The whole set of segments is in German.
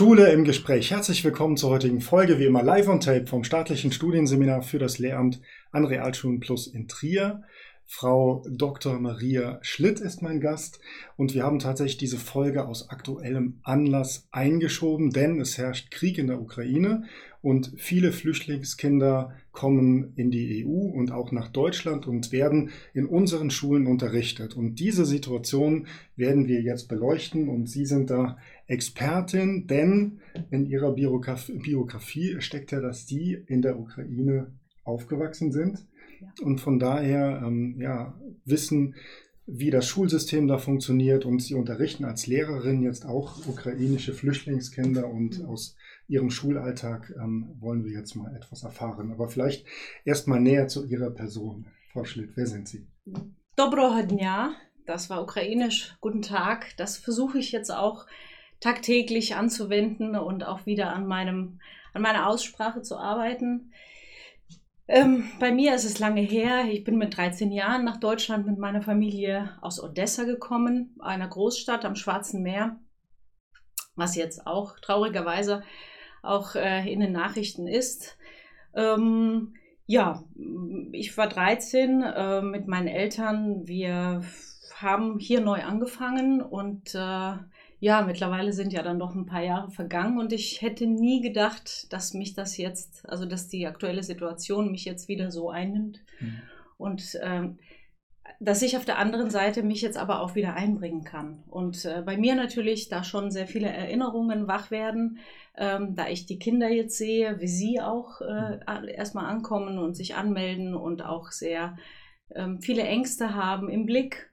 Schule im Gespräch. Herzlich willkommen zur heutigen Folge, wie immer live on tape vom staatlichen Studienseminar für das Lehramt an Realschulen Plus in Trier. Frau Dr. Maria Schlitt ist mein Gast und wir haben tatsächlich diese Folge aus aktuellem Anlass eingeschoben, denn es herrscht Krieg in der Ukraine und viele Flüchtlingskinder kommen in die EU und auch nach Deutschland und werden in unseren Schulen unterrichtet. Und diese Situation werden wir jetzt beleuchten. Und Sie sind da Expertin, denn in Ihrer Biografie steckt ja, dass Sie in der Ukraine aufgewachsen sind. Und von daher ähm, ja, wissen, wie das Schulsystem da funktioniert. Und sie unterrichten als Lehrerin jetzt auch ukrainische Flüchtlingskinder und aus Ihrem Schulalltag ähm, wollen wir jetzt mal etwas erfahren. Aber vielleicht erst mal näher zu Ihrer Person. Frau Schlitt, wer sind Sie? Dobroha dnia, das war ukrainisch. Guten Tag. Das versuche ich jetzt auch tagtäglich anzuwenden und auch wieder an, meinem, an meiner Aussprache zu arbeiten. Ähm, bei mir ist es lange her. Ich bin mit 13 Jahren nach Deutschland mit meiner Familie aus Odessa gekommen, einer Großstadt am Schwarzen Meer, was jetzt auch traurigerweise auch äh, in den Nachrichten ist. Ähm, ja, ich war 13 äh, mit meinen Eltern. Wir haben hier neu angefangen und äh, ja, mittlerweile sind ja dann doch ein paar Jahre vergangen und ich hätte nie gedacht, dass mich das jetzt, also dass die aktuelle Situation mich jetzt wieder so einnimmt. Mhm. Und ähm, dass ich auf der anderen Seite mich jetzt aber auch wieder einbringen kann. Und äh, bei mir natürlich da schon sehr viele Erinnerungen wach werden, ähm, da ich die Kinder jetzt sehe, wie sie auch äh, mhm. erstmal ankommen und sich anmelden und auch sehr ähm, viele Ängste haben im Blick.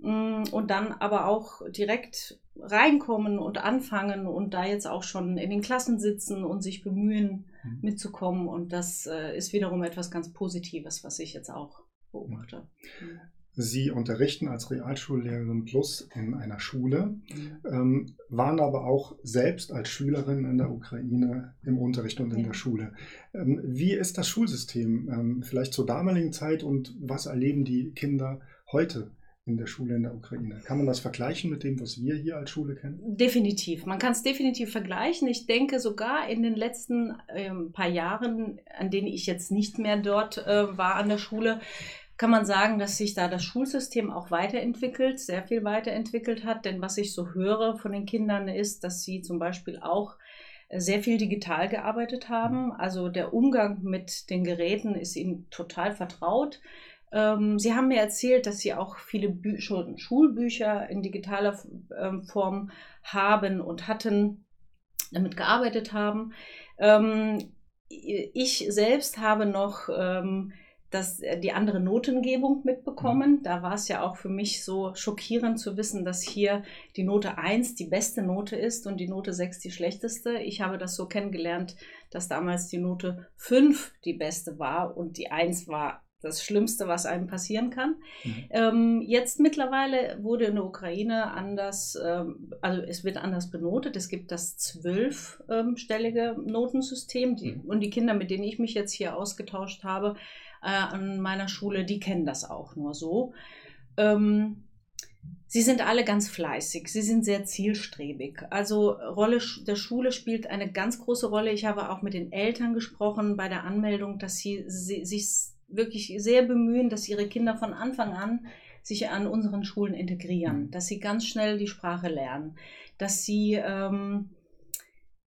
Mm, und dann aber auch direkt reinkommen und anfangen und da jetzt auch schon in den Klassen sitzen und sich bemühen, mhm. mitzukommen. Und das äh, ist wiederum etwas ganz Positives, was ich jetzt auch beobachte. Mhm. Sie unterrichten als Realschullehrerin Plus in einer Schule, mhm. ähm, waren aber auch selbst als Schülerin in der Ukraine im Unterricht und in ja. der Schule. Ähm, wie ist das Schulsystem ähm, vielleicht zur damaligen Zeit und was erleben die Kinder heute in der Schule in der Ukraine. Kann man das vergleichen mit dem, was wir hier als Schule kennen? Definitiv. Man kann es definitiv vergleichen. Ich denke sogar in den letzten ähm, paar Jahren, an denen ich jetzt nicht mehr dort äh, war an der Schule, kann man sagen, dass sich da das Schulsystem auch weiterentwickelt, sehr viel weiterentwickelt hat. Denn was ich so höre von den Kindern ist, dass sie zum Beispiel auch äh, sehr viel digital gearbeitet haben. Also der Umgang mit den Geräten ist ihnen total vertraut. Ähm, Sie haben mir erzählt, dass Sie auch viele Bü Schulbücher in digitaler ähm, Form haben und hatten, damit gearbeitet haben. Ähm, ich selbst habe noch das, äh, die andere Notengebung mitbekommen. Da war es ja auch für mich so schockierend zu wissen, dass hier die Note 1 die beste Note ist und die Note 6 die schlechteste. Ich habe das so kennengelernt, dass damals die Note 5 die beste war und die 1 war das Schlimmste, was einem passieren kann. Mhm. Ähm, jetzt mittlerweile wurde in der Ukraine anders, ähm, also es wird anders benotet. Es gibt das zwölfstellige Notensystem die, mhm. und die Kinder, mit denen ich mich jetzt hier ausgetauscht habe äh, an meiner Schule, die kennen das auch nur so. Ähm, Sie sind alle ganz fleißig, sie sind sehr zielstrebig. Also Rolle der Schule spielt eine ganz große Rolle. Ich habe auch mit den Eltern gesprochen bei der Anmeldung, dass sie, sie sich wirklich sehr bemühen, dass ihre Kinder von Anfang an sich an unseren Schulen integrieren, mhm. dass sie ganz schnell die Sprache lernen, dass sie, ähm,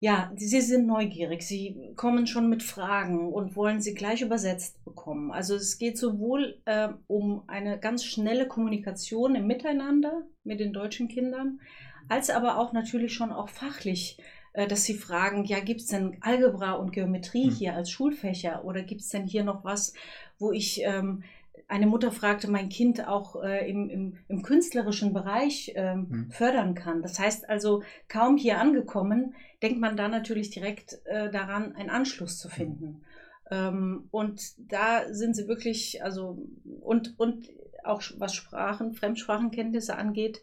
ja, sie sind neugierig, sie kommen schon mit Fragen und wollen sie gleich übersetzt bekommen. Also es geht sowohl äh, um eine ganz schnelle Kommunikation im Miteinander mit den deutschen Kindern, als aber auch natürlich schon auch fachlich äh, dass sie fragen, ja, gibt es denn Algebra und Geometrie hm. hier als Schulfächer oder gibt es denn hier noch was, wo ich, ähm, eine Mutter fragte, mein Kind auch äh, im, im, im, künstlerischen Bereich ähm, hm. fördern kann. Das heißt also, kaum hier angekommen, denkt man da natürlich direkt äh, daran, einen Anschluss zu finden. Ähm, und da sind sie wirklich, also, und, und auch was Sprachen, Fremdsprachenkenntnisse angeht,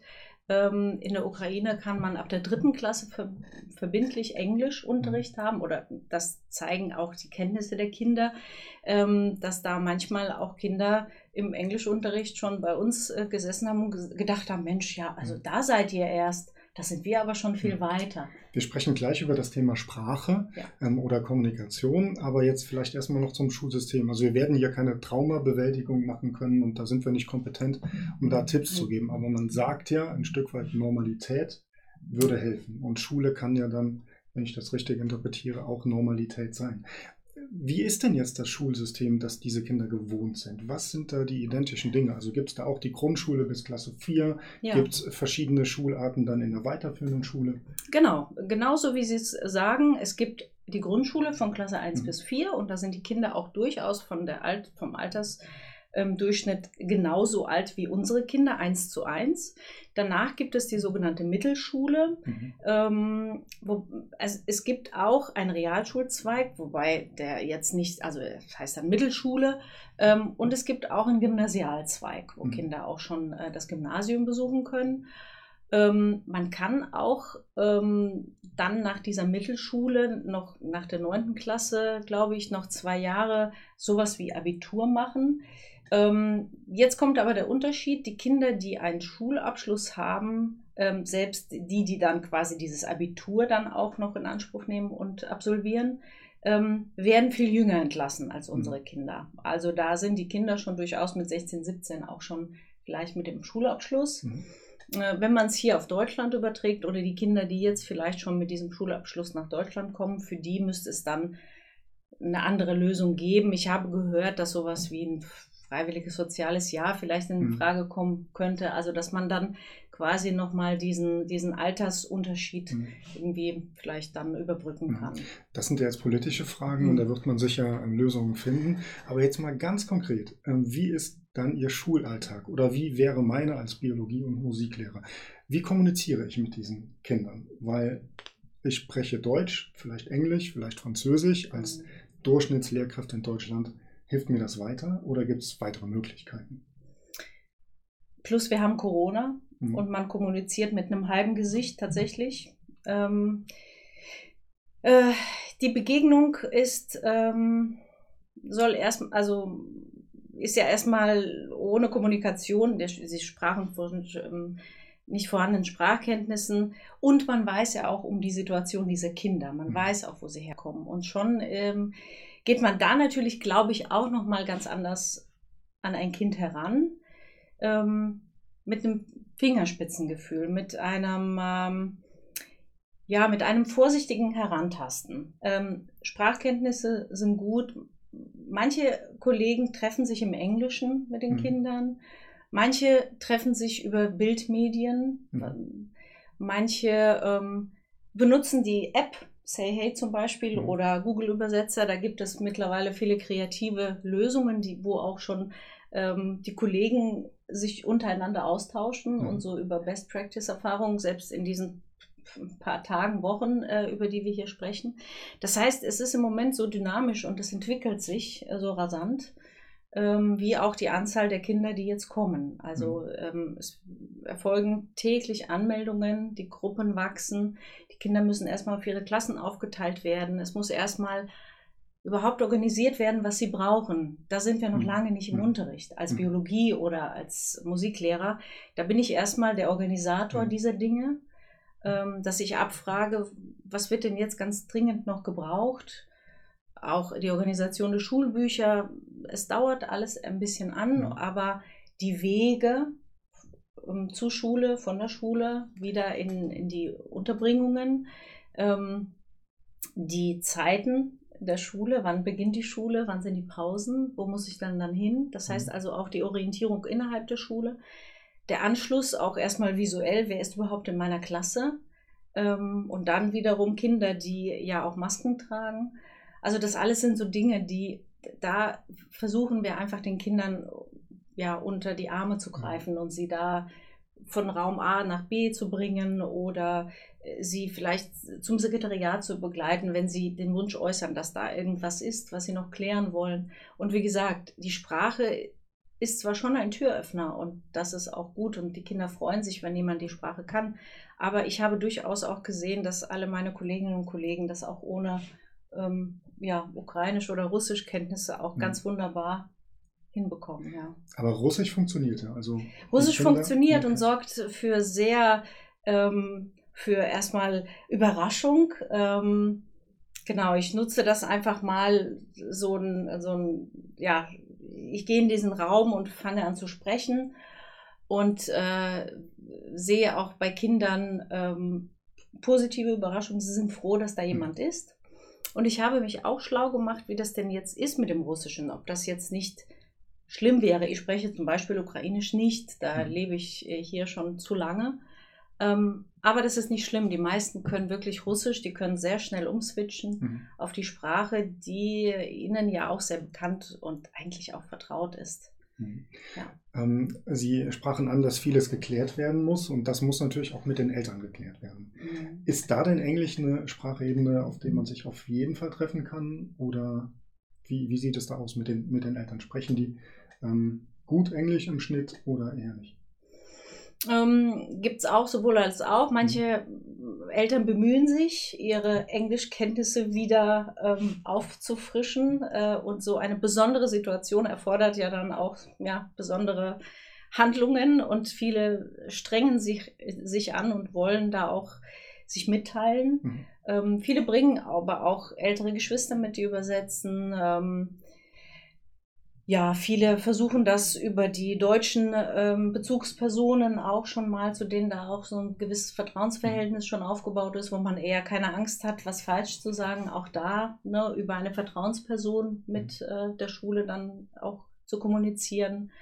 ähm, in der Ukraine kann man ab der dritten Klasse ver verbindlich Englischunterricht haben oder das zeigen auch die Kenntnisse der Kinder, ähm, dass da manchmal auch Kinder im Englischunterricht schon bei uns äh, gesessen haben und gedacht haben, Mensch, ja, also mhm. da seid ihr erst. Da sind wir aber schon viel ja. weiter. Wir sprechen gleich über das Thema Sprache ja. ähm, oder Kommunikation, aber jetzt vielleicht erstmal noch zum Schulsystem. Also wir werden hier keine Traumabewältigung machen können und da sind wir nicht kompetent, um da Tipps zu geben. Aber man sagt ja, ein Stück weit Normalität würde helfen. Und Schule kann ja dann, wenn ich das richtig interpretiere, auch Normalität sein. Wie ist denn jetzt das Schulsystem, das diese Kinder gewohnt sind? Was sind da die identischen Dinge? Also gibt es da auch die Grundschule bis Klasse 4? Ja. Gibt es verschiedene Schularten dann in der weiterführenden Schule? Genau, genauso wie Sie es sagen. Es gibt die Grundschule von Klasse 1 mhm. bis 4 und da sind die Kinder auch durchaus von der Alt, vom Alters ähm, Durchschnitt genauso alt wie unsere Kinder, 1 zu 1. Danach gibt es die sogenannte Mittelschule. Mhm. Ähm, wo, also es gibt auch einen Realschulzweig, wobei der jetzt nicht, also das heißt dann Mittelschule. Ähm, und es gibt auch einen Gymnasialzweig, wo mhm. Kinder auch schon äh, das Gymnasium besuchen können. Ähm, man kann auch ähm, dann nach dieser Mittelschule, noch nach der neunten Klasse, glaube ich, noch zwei Jahre sowas wie Abitur machen. Ähm, jetzt kommt aber der Unterschied, die Kinder, die einen Schulabschluss haben, ähm, selbst die, die dann quasi dieses Abitur dann auch noch in Anspruch nehmen und absolvieren, ähm, werden viel jünger entlassen als unsere mhm. Kinder. Also da sind die Kinder schon durchaus mit 16, 17 auch schon gleich mit dem Schulabschluss. Mhm. Äh, wenn man es hier auf Deutschland überträgt oder die Kinder, die jetzt vielleicht schon mit diesem Schulabschluss nach Deutschland kommen, für die müsste es dann eine andere Lösung geben. Ich habe gehört, dass sowas wie ein freiwilliges soziales Jahr vielleicht in mhm. Frage kommen könnte. Also dass man dann quasi nochmal diesen, diesen Altersunterschied mhm. irgendwie vielleicht dann überbrücken mhm. kann. Das sind ja jetzt politische Fragen mhm. und da wird man sicher ähm, Lösungen finden. Aber jetzt mal ganz konkret, ähm, wie ist dann Ihr Schulalltag oder wie wäre meine als Biologie- und Musiklehrer? Wie kommuniziere ich mit diesen Kindern? Weil ich spreche Deutsch, vielleicht Englisch, vielleicht Französisch als mhm. Durchschnittslehrkraft in Deutschland Hilft mir das weiter oder gibt es weitere Möglichkeiten? Plus wir haben Corona mhm. und man kommuniziert mit einem halben Gesicht tatsächlich. Ähm, äh, die Begegnung ist, ähm, soll erst, also ist ja erstmal ohne Kommunikation, der, sie sprachen von ähm, nicht vorhandenen Sprachkenntnissen und man weiß ja auch um die Situation dieser Kinder. Man mhm. weiß auch, wo sie herkommen. Und schon ähm, geht man da natürlich, glaube ich, auch noch mal ganz anders an ein Kind heran. Ähm, mit einem Fingerspitzengefühl, mit einem, ähm, ja, mit einem vorsichtigen Herantasten. Ähm, Sprachkenntnisse sind gut. Manche Kollegen treffen sich im Englischen mit den mhm. Kindern. Manche treffen sich über Bildmedien. Mhm. Manche ähm, benutzen die App Say Hey zum Beispiel mhm. oder Google Übersetzer, da gibt es mittlerweile viele kreative Lösungen, die, wo auch schon ähm, die Kollegen sich untereinander austauschen mhm. und so über Best Practice Erfahrungen, selbst in diesen paar Tagen, Wochen, äh, über die wir hier sprechen. Das heißt, es ist im Moment so dynamisch und es entwickelt sich äh, so rasant ähm, wie auch die Anzahl der Kinder, die jetzt kommen. Also mhm. ähm, es erfolgen täglich Anmeldungen, die Gruppen wachsen, die Kinder müssen erstmal auf ihre Klassen aufgeteilt werden, es muss erstmal überhaupt organisiert werden, was sie brauchen. Da sind wir noch mhm. lange nicht im mhm. Unterricht. Als mhm. Biologie oder als Musiklehrer, da bin ich erstmal der Organisator dieser Dinge, dass ich abfrage, was wird denn jetzt ganz dringend noch gebraucht? Auch die Organisation der Schulbücher, es dauert alles ein bisschen an, ja. aber die Wege ähm, zur Schule, von der Schule wieder in, in die Unterbringungen, ähm, die Zeiten der Schule, wann beginnt die Schule, wann sind die Pausen, wo muss ich dann dann hin? Das heißt mhm. also auch die Orientierung innerhalb der Schule, der Anschluss auch erstmal visuell, wer ist überhaupt in meiner Klasse? Ähm, und dann wiederum Kinder, die ja auch Masken tragen. Also das alles sind so Dinge, die da versuchen wir einfach den Kindern ja unter die Arme zu mhm. greifen und sie da von Raum A nach B zu bringen oder äh, sie vielleicht zum Sekretariat zu begleiten, wenn sie den Wunsch äußern, dass da irgendwas ist, was sie noch klären wollen. Und wie gesagt, die Sprache ist zwar schon ein Türöffner und das ist auch gut und die Kinder freuen sich, wenn jemand die Sprache kann, aber ich habe durchaus auch gesehen, dass alle meine Kolleginnen und Kollegen das auch ohne ähm, ja, ukrainisch oder russisch Kenntnisse auch mhm. ganz wunderbar hinbekommen. Ja. Aber Russisch funktioniert ja. Also Russisch funktioniert okay. und sorgt für sehr ähm, für erstmal Überraschung. Ähm, genau, ich nutze das einfach mal so ein, so ein, ja, ich gehe in diesen Raum und fange an zu sprechen und äh, sehe auch bei Kindern ähm, positive Überraschungen. Sie sind froh, dass da mhm. jemand ist. Und ich habe mich auch schlau gemacht, wie das denn jetzt ist mit dem Russischen, ob das jetzt nicht schlimm wäre. Ich spreche zum Beispiel Ukrainisch nicht, da mhm. lebe ich äh, hier schon zu lange. Ähm, aber das ist nicht schlimm. Die meisten können wirklich Russisch, die können sehr schnell umswitchen mhm. auf die Sprache, die ihnen ja auch sehr bekannt und eigentlich auch vertraut ist. Mhm. Ja. Ähm, Sie sprachen an, dass vieles geklärt werden muss und das muss natürlich auch mit den Eltern geklärt werden. Mhm. Ist da denn Englisch eine Sprachebene, auf der man sich auf jeden Fall treffen kann? Oder wie, wie sieht es da aus mit den, mit den Eltern? Sprechen die ähm, gut Englisch im Schnitt oder eher nicht? Ähm, Gibt es auch sowohl als auch. Manche Eltern bemühen sich, ihre Englischkenntnisse wieder ähm, aufzufrischen. Äh, und so eine besondere Situation erfordert ja dann auch ja, besondere Handlungen. Und viele strengen sich, sich an und wollen da auch sich mitteilen. Mhm. Ähm, viele bringen aber auch ältere Geschwister mit, die übersetzen. Ähm, ja, viele versuchen das über die deutschen ähm, Bezugspersonen auch schon mal, zu denen da auch so ein gewisses Vertrauensverhältnis schon aufgebaut ist, wo man eher keine Angst hat, was falsch zu sagen, auch da ne, über eine Vertrauensperson mit äh, der Schule dann auch zu kommunizieren.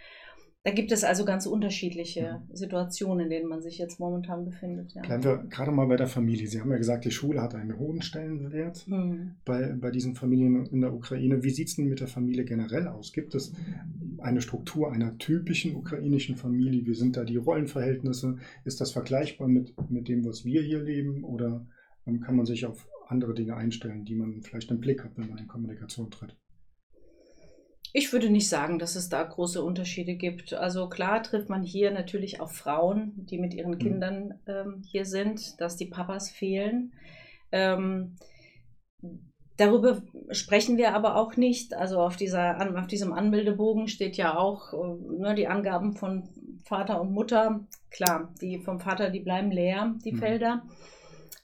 Da gibt es also ganz unterschiedliche Situationen, in denen man sich jetzt momentan befindet. Ja. Bleiben wir gerade mal bei der Familie. Sie haben ja gesagt, die Schule hat einen hohen Stellenwert mhm. bei, bei diesen Familien in der Ukraine. Wie sieht es denn mit der Familie generell aus? Gibt es eine Struktur einer typischen ukrainischen Familie? Wie sind da die Rollenverhältnisse? Ist das vergleichbar mit, mit dem, was wir hier leben? Oder ähm, kann man sich auf andere Dinge einstellen, die man vielleicht im Blick hat, wenn man in Kommunikation tritt? Ich würde nicht sagen, dass es da große Unterschiede gibt. Also klar trifft man hier natürlich auch Frauen, die mit ihren mhm. Kindern ähm, hier sind, dass die Papas fehlen. Ähm, darüber sprechen wir aber auch nicht. Also auf, dieser, auf diesem Anmeldebogen steht ja auch äh, ne, die Angaben von Vater und Mutter. Klar, die vom Vater, die bleiben leer, die mhm. Felder.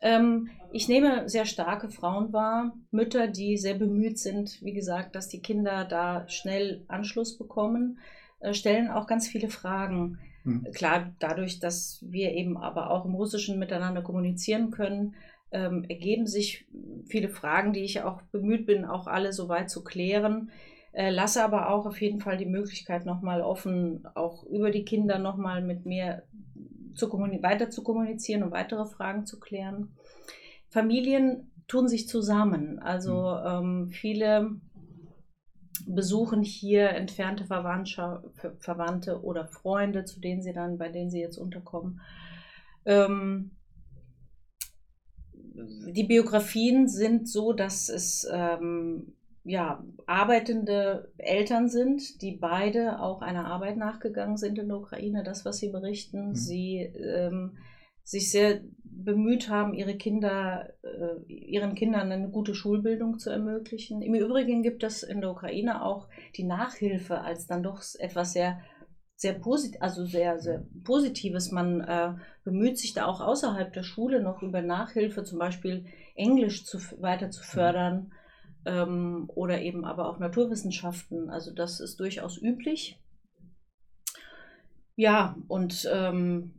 Ähm, ich nehme sehr starke Frauen wahr, Mütter, die sehr bemüht sind, wie gesagt, dass die Kinder da schnell Anschluss bekommen, äh, stellen auch ganz viele Fragen. Mhm. Klar, dadurch, dass wir eben aber auch im Russischen miteinander kommunizieren können, ähm, ergeben sich viele Fragen, die ich auch bemüht bin, auch alle soweit zu klären. Äh, lasse aber auch auf jeden Fall die Möglichkeit nochmal offen, auch über die Kinder nochmal mit mir zu weiter zu kommunizieren und weitere Fragen zu klären. Familien tun sich zusammen. Also mhm. ähm, viele besuchen hier entfernte Verwandte oder Freunde, zu denen sie dann, bei denen sie jetzt unterkommen. Ähm, die Biografien sind so, dass es ähm, ja, arbeitende Eltern sind, die beide auch einer Arbeit nachgegangen sind in der Ukraine, das, was sie berichten. Mhm. Sie ähm, sich sehr bemüht haben, ihre Kinder, äh, ihren Kindern eine gute Schulbildung zu ermöglichen. Im Übrigen gibt es in der Ukraine auch die Nachhilfe als dann doch etwas sehr sehr posit also sehr, sehr Positives. Man äh, bemüht sich da auch außerhalb der Schule noch über Nachhilfe, zum Beispiel Englisch zu, weiter zu fördern ähm, oder eben aber auch Naturwissenschaften. Also das ist durchaus üblich. Ja, und ähm,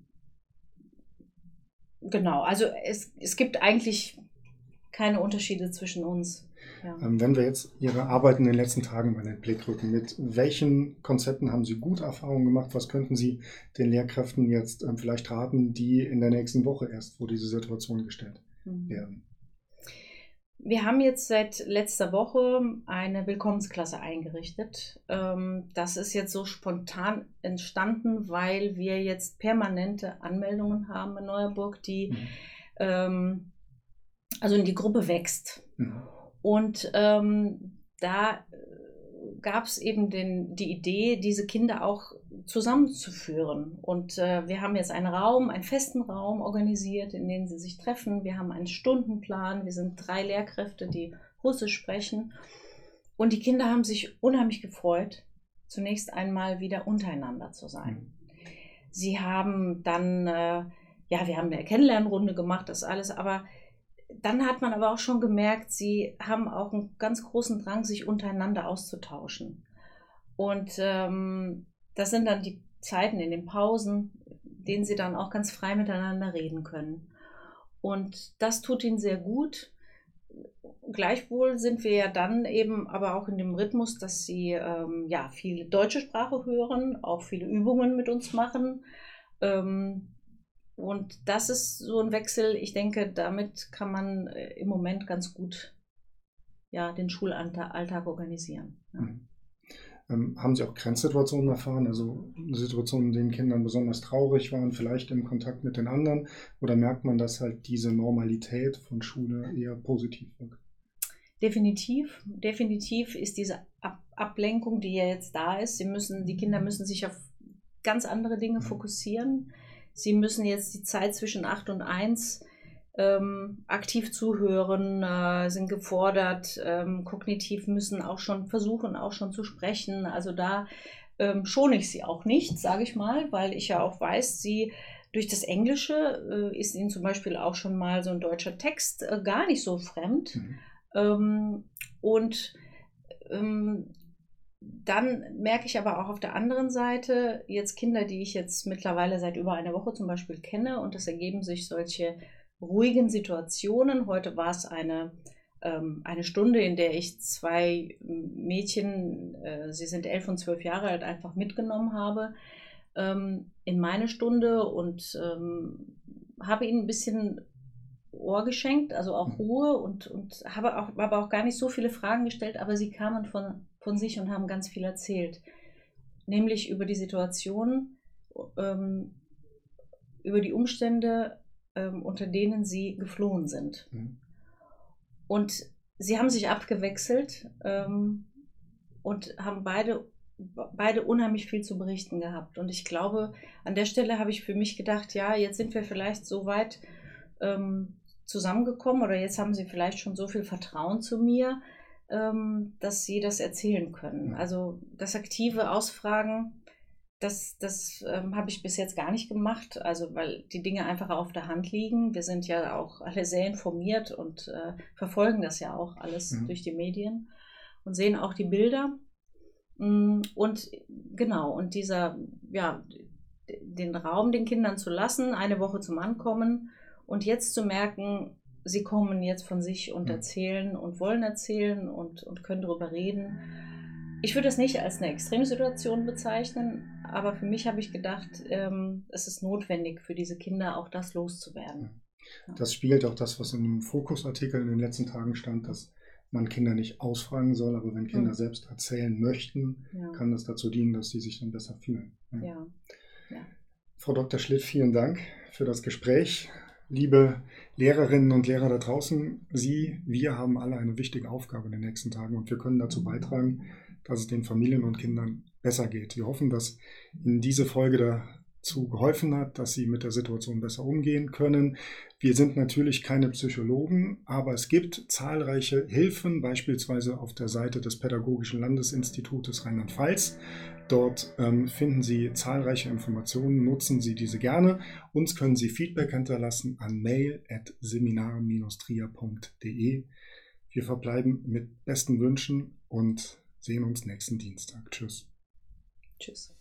genau, also es, es gibt eigentlich keine Unterschiede zwischen uns. Ja. Ähm, wenn wir jetzt Ihre Arbeit in den letzten Tagen mal in den Blick rücken, mit welchen Konzepten haben Sie gute Erfahrungen gemacht? Was könnten Sie den Lehrkräften jetzt ähm, vielleicht raten, die in der nächsten Woche erst vor diese Situation gestellt mhm. werden? Wir haben jetzt seit letzter Woche eine Willkommensklasse eingerichtet. Ähm, das ist jetzt so spontan entstanden, weil wir jetzt permanente Anmeldungen haben in Neuerburg, die mhm. Ähm, also die Gruppe wächst. Mhm. Und ähm, da gab es eben den, die Idee, diese Kinder auch zusammenzuführen. Und äh, wir haben jetzt einen Raum, einen festen Raum organisiert, in dem sie sich treffen. Wir haben einen Stundenplan. Wir sind drei Lehrkräfte, die Russisch sprechen. Und die Kinder haben sich unheimlich gefreut, zunächst einmal wieder untereinander zu sein. Sie haben dann äh, ja, wir haben eine Kennenlernrunde gemacht, das alles, aber dann hat man aber auch schon gemerkt, sie haben auch einen ganz großen Drang, sich untereinander auszutauschen. Und ähm, das sind dann die Zeiten in den Pausen, denen sie dann auch ganz frei miteinander reden können. Und das tut ihnen sehr gut. Gleichwohl sind wir ja dann eben aber auch in dem Rhythmus, dass sie ähm, ja viele deutsche Sprache hören, auch viele Übungen mit uns machen. Ähm, und das ist so ein Wechsel, ich denke, damit kann man äh, im Moment ganz gut ja, den Schulalltag organisieren. Ja. Mhm. Ähm, haben Sie auch Grenzsituationen erfahren, also Situationen, in denen Kinder besonders traurig waren, vielleicht im Kontakt mit den anderen? Oder merkt man, dass halt diese Normalität von Schule eher positiv wirkt? Definitiv, definitiv ist diese Ab Ablenkung, die ja jetzt da ist. Sie müssen, die Kinder müssen sich auf ganz andere Dinge mhm. fokussieren. Sie müssen jetzt die Zeit zwischen 8 und 1 ähm, aktiv zuhören, äh, sind gefordert, ähm, kognitiv müssen auch schon versuchen, auch schon zu sprechen. Also da ähm, schone ich sie auch nicht, sage ich mal, weil ich ja auch weiß, sie durch das Englische äh, ist ihnen zum Beispiel auch schon mal so ein deutscher Text äh, gar nicht so fremd. Mhm. Ähm, und ähm, dann merke ich aber auch auf der anderen Seite jetzt Kinder, die ich jetzt mittlerweile seit über einer Woche zum Beispiel kenne und es ergeben sich solche ruhigen Situationen. Heute war es eine, ähm, eine Stunde, in der ich zwei Mädchen, äh, sie sind elf und zwölf Jahre alt, einfach mitgenommen habe ähm, in meine Stunde und ähm, habe ihnen ein bisschen Ohr geschenkt, also auch mhm. Ruhe und, und habe auch, aber auch gar nicht so viele Fragen gestellt, aber sie kamen von, von sich und haben ganz viel erzählt. Nämlich über die Situation, ähm, über die Umstände, ähm, unter denen sie geflohen sind. Mhm. Und sie haben sich abgewechselt ähm, und haben beide, beide unheimlich viel zu berichten gehabt. Und ich glaube, an der Stelle habe ich für mich gedacht, ja, jetzt sind wir vielleicht so weit ähm, zusammengekommen oder jetzt haben sie vielleicht schon so viel Vertrauen zu mir, dass sie das erzählen können. Also das aktive Ausfragen, das, das ähm, habe ich bis jetzt gar nicht gemacht, also weil die Dinge einfach auf der Hand liegen. Wir sind ja auch alle sehr informiert und äh, verfolgen das ja auch alles mhm. durch die Medien und sehen auch die Bilder. Mm, und genau, und dieser, ja, den Raum den Kindern zu lassen, eine Woche zum Ankommen und jetzt zu merken, sie kommen jetzt von sich und mhm. erzählen und wollen erzählen und, und können darüber reden. Ich würde das nicht als eine Extremsituation bezeichnen, aber für mich habe ich gedacht, ähm, es ist notwendig für diese Kinder auch das loszuwerden. Das spiegelt auch das, was in dem Fokusartikel in den letzten Tagen stand, dass man Kinder nicht ausfragen soll, aber wenn Kinder mhm. selbst erzählen möchten, ja. kann das dazu dienen, dass sie sich dann besser fühlen. Ja. Ja. Frau Dr. Schlitt, vielen Dank für das Gespräch. Liebe Lehrerinnen und Lehrer da draußen, Sie, wir haben alle eine wichtige Aufgabe in den nächsten Tagen und wir können dazu beitragen, dass es den Familien und Kindern besser geht. Wir hoffen, dass Ihnen diese Folge dazu geholfen hat, dass Sie mit der Situation besser umgehen können. Wir sind natürlich keine Psychologen, aber es gibt zahlreiche Hilfen, beispielsweise auf der Seite des Pädagogischen Landesinstitutes Rheinland-Pfalz. Dort ähm, finden Sie zahlreiche Informationen, nutzen Sie diese gerne. Uns können Sie Feedback hinterlassen an mail.seminar-tria.de. Wir verbleiben mit besten Wünschen und sehen uns nächsten Dienstag. Tschüss. Tschüss.